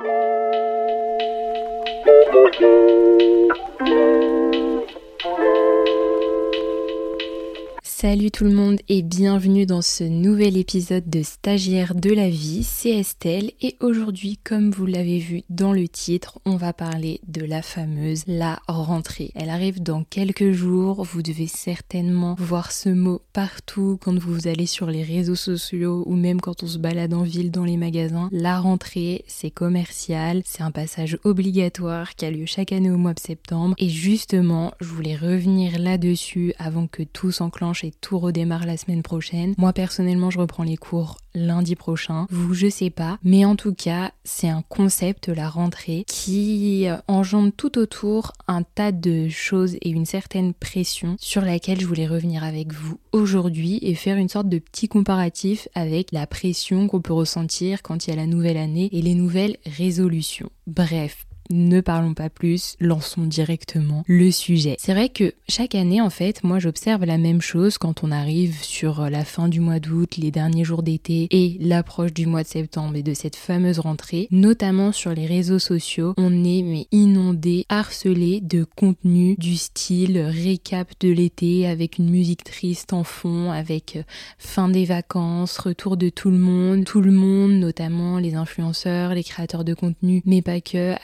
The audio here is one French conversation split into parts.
Thank you. Salut tout le monde et bienvenue dans ce nouvel épisode de Stagiaire de la vie, c'est Estelle et aujourd'hui comme vous l'avez vu dans le titre, on va parler de la fameuse la rentrée. Elle arrive dans quelques jours, vous devez certainement voir ce mot partout quand vous allez sur les réseaux sociaux ou même quand on se balade en ville dans les magasins. La rentrée, c'est commercial, c'est un passage obligatoire qui a lieu chaque année au mois de septembre et justement, je voulais revenir là-dessus avant que tout s'enclenche tout redémarre la semaine prochaine. Moi personnellement, je reprends les cours lundi prochain. Vous, je sais pas. Mais en tout cas, c'est un concept, la rentrée, qui engendre tout autour un tas de choses et une certaine pression sur laquelle je voulais revenir avec vous aujourd'hui et faire une sorte de petit comparatif avec la pression qu'on peut ressentir quand il y a la nouvelle année et les nouvelles résolutions. Bref, ne parlons pas plus, lançons directement le sujet. C'est vrai que chaque année, en fait, moi j'observe la même chose quand on arrive sur la fin du mois d'août, les derniers jours d'été et l'approche du mois de septembre et de cette fameuse rentrée, notamment sur les réseaux sociaux, on est mais inondé, harcelé de contenu du style récap de l'été avec une musique triste en fond, avec euh, fin des vacances, retour de tout le monde, tout le monde, notamment les influenceurs, les créateurs de contenu, mais pas que,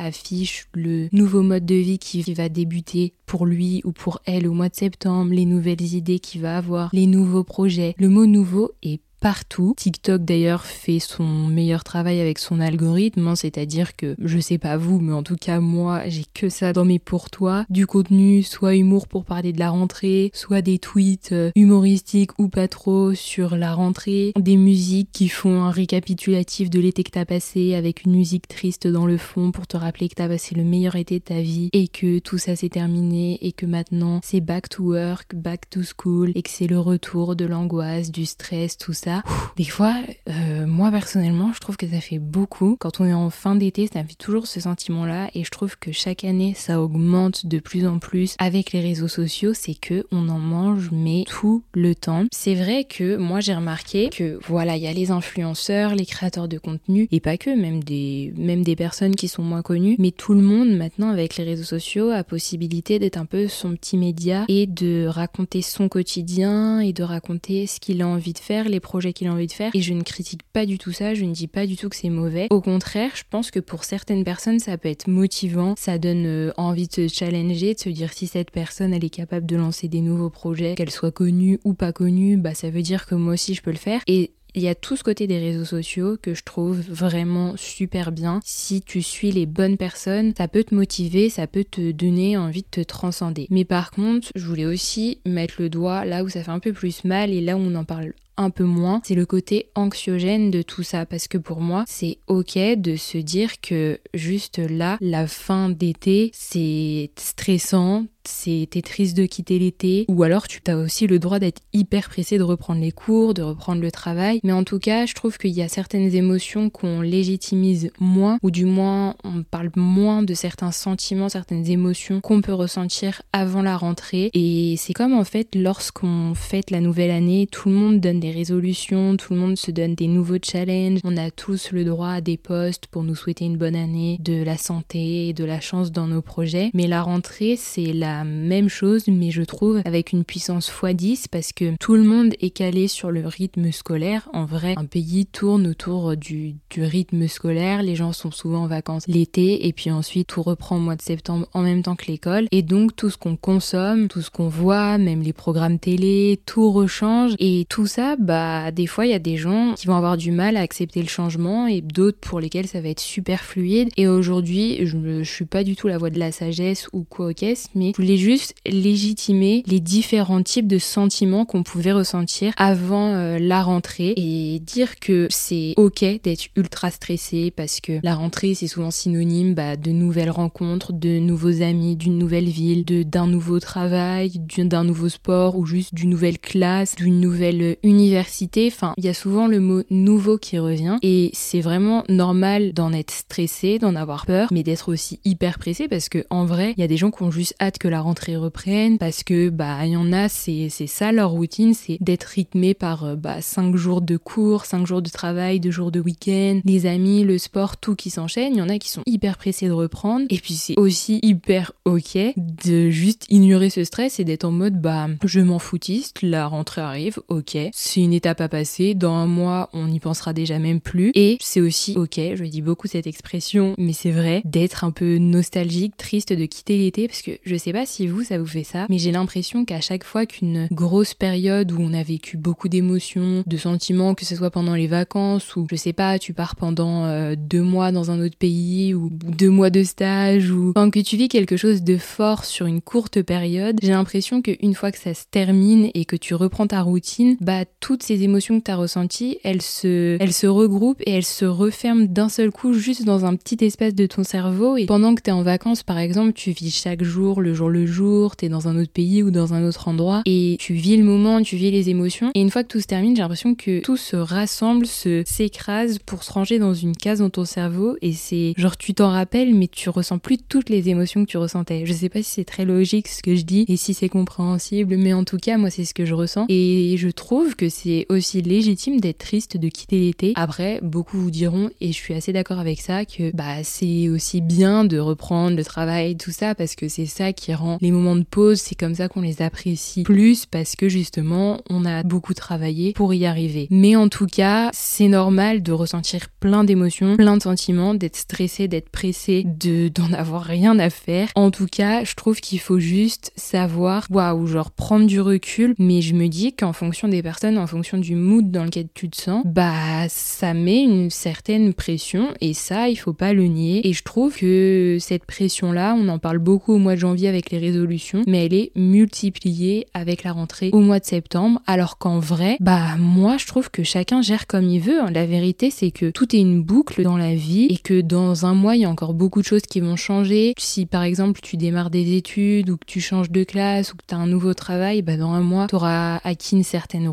le nouveau mode de vie qui va débuter pour lui ou pour elle au mois de septembre, les nouvelles idées qu'il va avoir, les nouveaux projets. Le mot nouveau est partout. TikTok d'ailleurs fait son meilleur travail avec son algorithme, hein, c'est-à-dire que je sais pas vous, mais en tout cas moi j'ai que ça dans mes pour toi, du contenu, soit humour pour parler de la rentrée, soit des tweets euh, humoristiques ou pas trop sur la rentrée, des musiques qui font un récapitulatif de l'été que t'as passé avec une musique triste dans le fond pour te rappeler que t'as passé le meilleur été de ta vie et que tout ça s'est terminé et que maintenant c'est back to work, back to school et que c'est le retour de l'angoisse, du stress, tout ça des fois, euh, moi personnellement, je trouve que ça fait beaucoup. Quand on est en fin d'été, ça fait toujours ce sentiment-là et je trouve que chaque année, ça augmente de plus en plus avec les réseaux sociaux. C'est que on en mange mais tout le temps. C'est vrai que moi j'ai remarqué que voilà, il y a les influenceurs, les créateurs de contenu et pas que, même des même des personnes qui sont moins connues, mais tout le monde maintenant avec les réseaux sociaux a possibilité d'être un peu son petit média et de raconter son quotidien et de raconter ce qu'il a envie de faire, les qu'il a envie de faire. Et je ne critique pas du tout ça, je ne dis pas du tout que c'est mauvais. Au contraire, je pense que pour certaines personnes, ça peut être motivant, ça donne euh, envie de se challenger, de se dire si cette personne, elle est capable de lancer des nouveaux projets, qu'elle soit connue ou pas connue, bah ça veut dire que moi aussi je peux le faire. Et il y a tout ce côté des réseaux sociaux que je trouve vraiment super bien. Si tu suis les bonnes personnes, ça peut te motiver, ça peut te donner envie de te transcender. Mais par contre, je voulais aussi mettre le doigt là où ça fait un peu plus mal et là où on en parle un peu moins, c'est le côté anxiogène de tout ça parce que pour moi, c'est ok de se dire que juste là, la fin d'été, c'est stressant, c'était triste de quitter l'été, ou alors tu as aussi le droit d'être hyper pressé de reprendre les cours, de reprendre le travail. Mais en tout cas, je trouve qu'il y a certaines émotions qu'on légitimise moins, ou du moins on parle moins de certains sentiments, certaines émotions qu'on peut ressentir avant la rentrée. Et c'est comme en fait lorsqu'on fête la nouvelle année, tout le monde donne des résolutions, tout le monde se donne des nouveaux challenges, on a tous le droit à des postes pour nous souhaiter une bonne année, de la santé de la chance dans nos projets. Mais la rentrée, c'est la même chose, mais je trouve avec une puissance x10 parce que tout le monde est calé sur le rythme scolaire. En vrai, un pays tourne autour du, du rythme scolaire. Les gens sont souvent en vacances l'été et puis ensuite tout reprend au mois de septembre en même temps que l'école. Et donc tout ce qu'on consomme, tout ce qu'on voit, même les programmes télé, tout rechange. Et tout ça, bah des fois il y a des gens qui vont avoir du mal à accepter le changement et d'autres pour lesquels ça va être super fluide. Et aujourd'hui, je, je suis pas du tout la voix de la sagesse ou quoi qu'est-ce, mais je voulais juste légitimer les différents types de sentiments qu'on pouvait ressentir avant euh, la rentrée et dire que c'est ok d'être ultra stressé parce que la rentrée c'est souvent synonyme bah, de nouvelles rencontres, de nouveaux amis, d'une nouvelle ville, d'un nouveau travail, d'un nouveau sport ou juste d'une nouvelle classe, d'une nouvelle unité l'université, enfin, il y a souvent le mot nouveau qui revient. Et c'est vraiment normal d'en être stressé, d'en avoir peur, mais d'être aussi hyper pressé parce que en vrai, il y a des gens qui ont juste hâte que la rentrée reprenne parce que bah il y en a, c'est ça leur routine, c'est d'être rythmé par euh, bah 5 jours de cours, 5 jours de travail, 2 jours de week-end, les amis, le sport, tout qui s'enchaîne. Il y en a qui sont hyper pressés de reprendre. Et puis c'est aussi hyper ok de juste ignorer ce stress et d'être en mode bah je m'en foutiste, la rentrée arrive, ok, c'est une étape à passer, dans un mois on n'y pensera déjà même plus. Et c'est aussi ok, je dis beaucoup cette expression mais c'est vrai d'être un peu nostalgique, triste de quitter l'été parce que je sais pas si vous ça vous fait ça mais j'ai l'impression qu'à chaque fois qu'une grosse période où on a vécu beaucoup d'émotions, de sentiments que ce soit pendant les vacances ou je sais pas tu pars pendant euh, deux mois dans un autre pays ou deux mois de stage ou quand que tu vis quelque chose de fort sur une courte période, j'ai l'impression qu'une fois que ça se termine et que tu reprends ta routine, bah toutes ces émotions que tu as ressenties, elles se, elles se regroupent et elles se referment d'un seul coup juste dans un petit espace de ton cerveau. Et pendant que tu es en vacances, par exemple, tu vis chaque jour, le jour le jour, tu es dans un autre pays ou dans un autre endroit et tu vis le moment, tu vis les émotions. Et une fois que tout se termine, j'ai l'impression que tout se rassemble, se s'écrase pour se ranger dans une case dans ton cerveau et c'est genre tu t'en rappelles mais tu ressens plus toutes les émotions que tu ressentais. Je sais pas si c'est très logique ce que je dis et si c'est compréhensible, mais en tout cas, moi, c'est ce que je ressens. Et je trouve que c'est aussi légitime d'être triste de quitter l'été. Après, beaucoup vous diront, et je suis assez d'accord avec ça, que bah c'est aussi bien de reprendre le travail, tout ça, parce que c'est ça qui rend les moments de pause, c'est comme ça qu'on les apprécie plus, parce que justement, on a beaucoup travaillé pour y arriver. Mais en tout cas, c'est normal de ressentir plein d'émotions, plein de sentiments, d'être stressé, d'être pressé, de d'en avoir rien à faire. En tout cas, je trouve qu'il faut juste savoir, waouh, genre prendre du recul, mais je me dis qu'en fonction des personnes, en fonction du mood dans lequel tu te sens, bah ça met une certaine pression et ça, il faut pas le nier. Et je trouve que cette pression-là, on en parle beaucoup au mois de janvier avec les résolutions, mais elle est multipliée avec la rentrée au mois de septembre, alors qu'en vrai, bah moi je trouve que chacun gère comme il veut. La vérité, c'est que tout est une boucle dans la vie et que dans un mois, il y a encore beaucoup de choses qui vont changer. Si par exemple tu démarres des études ou que tu changes de classe ou que tu as un nouveau travail, bah dans un mois, tu auras acquis une certaine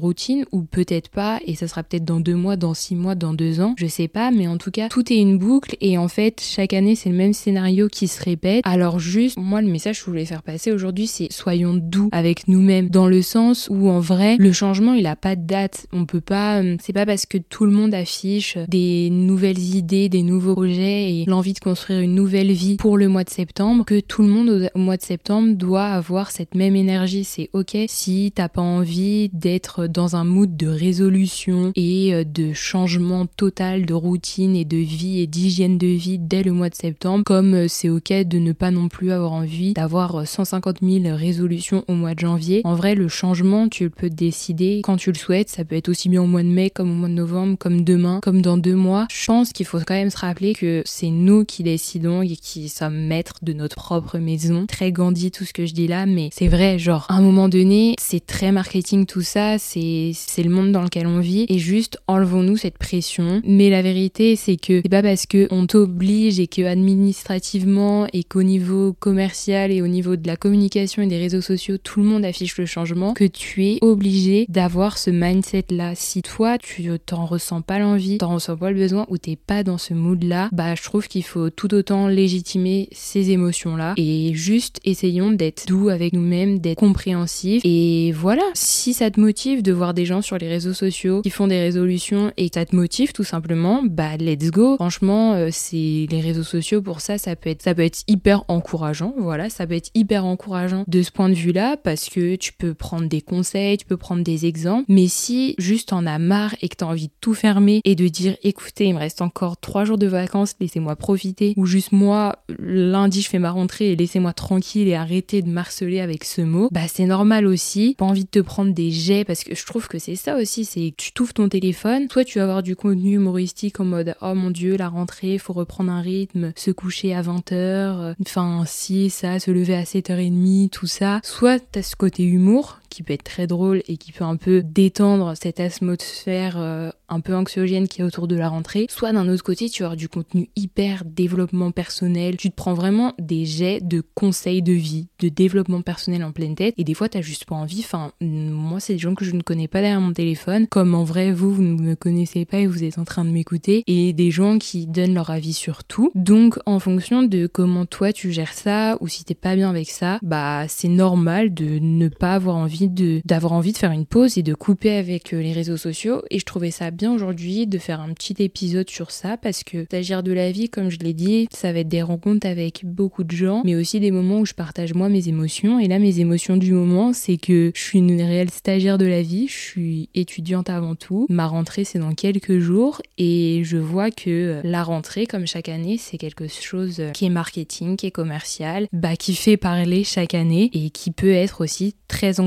ou peut-être pas et ça sera peut-être dans deux mois, dans six mois, dans deux ans, je sais pas, mais en tout cas, tout est une boucle et en fait, chaque année, c'est le même scénario qui se répète. Alors juste, moi, le message que je voulais faire passer aujourd'hui, c'est soyons doux avec nous-mêmes dans le sens où en vrai, le changement, il a pas de date. On peut pas, euh, c'est pas parce que tout le monde affiche des nouvelles idées, des nouveaux projets et l'envie de construire une nouvelle vie pour le mois de septembre que tout le monde au mois de septembre doit avoir cette même énergie. C'est ok si t'as pas envie d'être dans un mood de résolution et euh, de changement total de routine et de vie et d'hygiène de vie dès le mois de septembre, comme euh, c'est ok de ne pas non plus avoir envie d'avoir 150 000 résolutions au mois de janvier. En vrai, le changement, tu peux décider quand tu le souhaites. Ça peut être aussi bien au mois de mai, comme au mois de novembre, comme demain, comme dans deux mois. Je pense qu'il faut quand même se rappeler que c'est nous qui décidons et qui sommes maîtres de notre propre maison. Très Gandhi tout ce que je dis là, mais c'est vrai, genre, à un moment donné, c'est très marketing tout ça, c'est, c'est le monde dans lequel on vit, et juste enlevons-nous cette pression. Mais la vérité, c'est que c'est pas parce que on t'oblige et que administrativement et qu'au niveau commercial et au niveau de la communication et des réseaux sociaux, tout le monde affiche le changement, que tu es obligé d'avoir ce mindset là. Si toi, tu t'en ressens pas l'envie, t'en ressens pas le besoin ou t'es pas dans ce mood là, bah, je trouve qu'il faut tout autant légitimer ces émotions là et juste essayons d'être doux avec nous-mêmes, d'être compréhensifs. Et voilà, si ça te motive de voir des gens sur les réseaux sociaux qui font des résolutions et ça te motive tout simplement, bah let's go. Franchement, euh, c'est les réseaux sociaux pour ça, ça peut être ça peut être hyper encourageant. Voilà, ça peut être hyper encourageant de ce point de vue-là parce que tu peux prendre des conseils, tu peux prendre des exemples. Mais si juste en as marre et que t'as envie de tout fermer et de dire écoutez, il me reste encore trois jours de vacances, laissez-moi profiter. Ou juste moi, lundi je fais ma rentrée et laissez-moi tranquille et arrêter de marceler avec ce mot, bah c'est normal aussi. Pas envie de te prendre des jets parce que je trouve que c'est ça aussi, c'est que tu touffes ton téléphone, soit tu vas avoir du contenu humoristique en mode oh mon dieu, la rentrée, faut reprendre un rythme, se coucher à 20h, enfin si ça, se lever à 7h30, tout ça. Soit t'as ce côté humour qui peut être très drôle et qui peut un peu détendre cette atmosphère euh, un peu anxiogène qui est autour de la rentrée, soit d'un autre côté, tu as du contenu hyper développement personnel, tu te prends vraiment des jets de conseils de vie, de développement personnel en pleine tête, et des fois t'as juste pas envie, enfin, moi c'est des gens que je ne connais pas derrière mon téléphone, comme en vrai vous, vous ne me connaissez pas et vous êtes en train de m'écouter, et des gens qui donnent leur avis sur tout. Donc en fonction de comment toi tu gères ça, ou si t'es pas bien avec ça, bah c'est normal de ne pas avoir envie d'avoir envie de faire une pause et de couper avec euh, les réseaux sociaux, et je trouvais ça bien aujourd'hui de faire un petit épisode sur ça parce que s'agir de la vie, comme je l'ai dit, ça va être des rencontres avec beaucoup de gens, mais aussi des moments où je partage moi mes émotions. Et là, mes émotions du moment, c'est que je suis une réelle stagiaire de la vie, je suis étudiante avant tout. Ma rentrée, c'est dans quelques jours et je vois que la rentrée, comme chaque année, c'est quelque chose qui est marketing, qui est commercial, bah, qui fait parler chaque année et qui peut être aussi très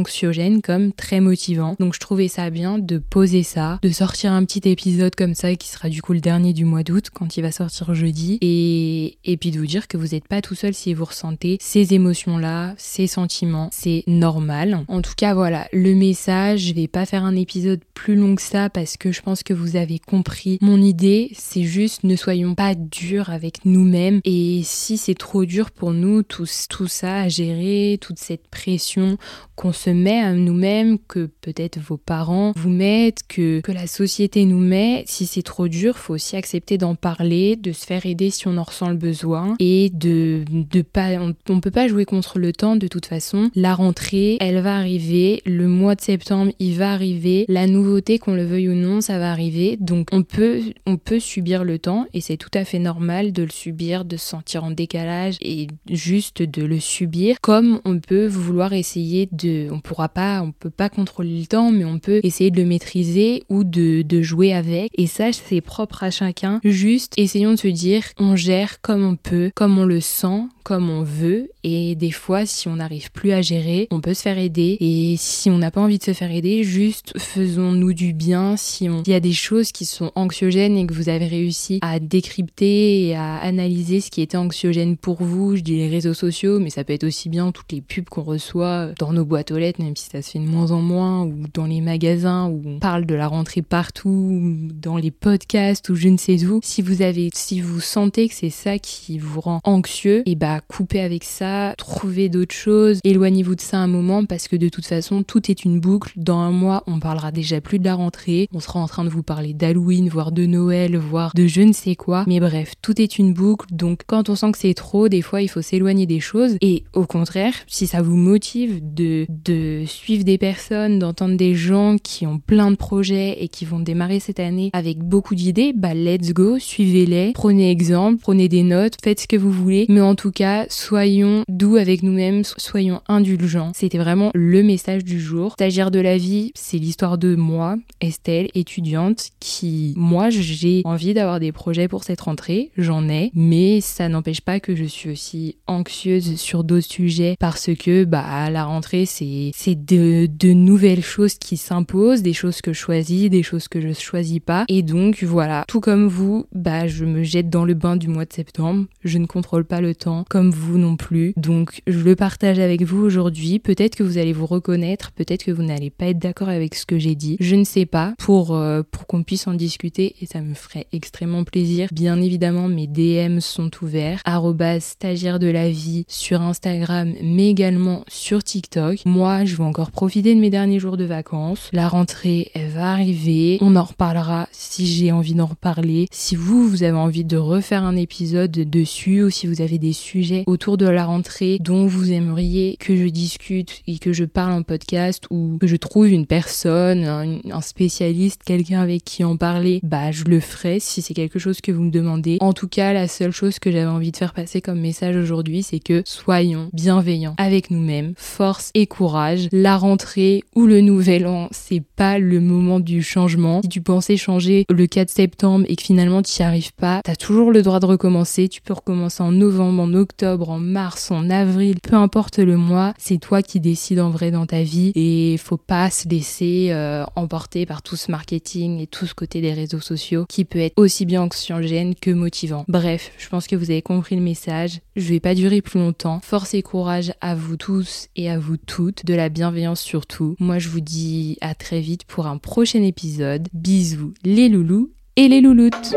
comme très motivant. Donc je trouvais ça bien de poser ça, de sortir un petit épisode comme ça qui sera du coup le dernier du mois d'août quand il va sortir jeudi. Et, et puis de vous dire que vous n'êtes pas tout seul si vous ressentez ces émotions-là, ces sentiments, c'est normal. En tout cas voilà, le message, je vais pas faire un épisode plus long que ça parce que je pense que vous avez compris mon idée, c'est juste ne soyons pas durs avec nous-mêmes. Et si c'est trop dur pour nous tout, tout ça à gérer, toute cette pression qu'on se met à nous-mêmes, que peut-être vos parents vous mettent, que, que la société nous met, si c'est trop dur, faut aussi accepter d'en parler, de se faire aider si on en ressent le besoin et de, de pas, on, on peut pas jouer contre le temps de toute façon. La rentrée, elle va arriver, le mois de septembre, il va arriver, la nouveauté, qu'on le veuille ou non, ça va arriver. Donc on peut, on peut subir le temps et c'est tout à fait normal de le subir, de se sentir en décalage et juste de le subir comme on peut vouloir essayer de, on pourra pas, on peut pas contrôler le temps, mais on peut essayer de le maîtriser ou de, jouer avec. Et ça, c'est propre à chacun. Juste essayons de se dire, on gère comme on peut, comme on le sent, comme on veut et des fois si on n'arrive plus à gérer on peut se faire aider et si on n'a pas envie de se faire aider juste faisons-nous du bien si on il y a des choses qui sont anxiogènes et que vous avez réussi à décrypter et à analyser ce qui était anxiogène pour vous je dis les réseaux sociaux mais ça peut être aussi bien toutes les pubs qu'on reçoit dans nos boîtes aux lettres même si ça se fait de moins en moins ou dans les magasins où on parle de la rentrée partout dans les podcasts ou je ne sais où si vous avez si vous sentez que c'est ça qui vous rend anxieux et bah couper avec ça, trouver d'autres choses, éloignez-vous de ça un moment parce que de toute façon tout est une boucle. Dans un mois, on parlera déjà plus de la rentrée, on sera en train de vous parler d'Halloween, voire de Noël, voire de je ne sais quoi. Mais bref, tout est une boucle. Donc quand on sent que c'est trop, des fois il faut s'éloigner des choses. Et au contraire, si ça vous motive de, de suivre des personnes, d'entendre des gens qui ont plein de projets et qui vont démarrer cette année avec beaucoup d'idées, bah let's go, suivez-les, prenez exemple, prenez des notes, faites ce que vous voulez. Mais en tout cas, soyons doux avec nous-mêmes, soyons indulgents. C'était vraiment le message du jour. Stagiaire de la vie, c'est l'histoire de moi, Estelle, étudiante, qui, moi, j'ai envie d'avoir des projets pour cette rentrée, j'en ai, mais ça n'empêche pas que je suis aussi anxieuse sur d'autres sujets parce que, bah, la rentrée, c'est, c'est de, nouvelles choses qui s'imposent, des choses que je choisis, des choses que je choisis pas. Et donc, voilà, tout comme vous, bah, je me jette dans le bain du mois de septembre. Je ne contrôle pas le temps comme vous non plus. Donc je le partage avec vous aujourd'hui. Peut-être que vous allez vous reconnaître, peut-être que vous n'allez pas être d'accord avec ce que j'ai dit. Je ne sais pas pour euh, pour qu'on puisse en discuter et ça me ferait extrêmement plaisir. Bien évidemment, mes DM sont ouverts. stagiaire de la vie sur Instagram, mais également sur TikTok. Moi, je vais encore profiter de mes derniers jours de vacances. La rentrée, elle va arriver. On en reparlera si j'ai envie d'en reparler. Si vous, vous avez envie de refaire un épisode dessus ou si vous avez des sujets autour de la rentrée dont vous aimeriez que je discute et que je parle en podcast ou que je trouve une personne, un, spécialiste, quelqu'un avec qui en parler, bah je le ferai si c'est quelque chose que vous me demandez. En tout cas, la seule chose que j'avais envie de faire passer comme message aujourd'hui, c'est que soyons bienveillants avec nous-mêmes, force et courage. La rentrée ou le nouvel an, c'est pas le moment du changement. Si tu pensais changer le 4 septembre et que finalement tu n'y arrives pas, t'as toujours le droit de recommencer. Tu peux recommencer en novembre, en octobre en mars, en avril, peu importe le mois, c'est toi qui décides en vrai dans ta vie et faut pas se laisser euh, emporter par tout ce marketing et tout ce côté des réseaux sociaux qui peut être aussi bien anxiogène que motivant. Bref, je pense que vous avez compris le message. Je vais pas durer plus longtemps. Force et courage à vous tous et à vous toutes. De la bienveillance surtout. Moi, je vous dis à très vite pour un prochain épisode. Bisous les loulous et les louloutes.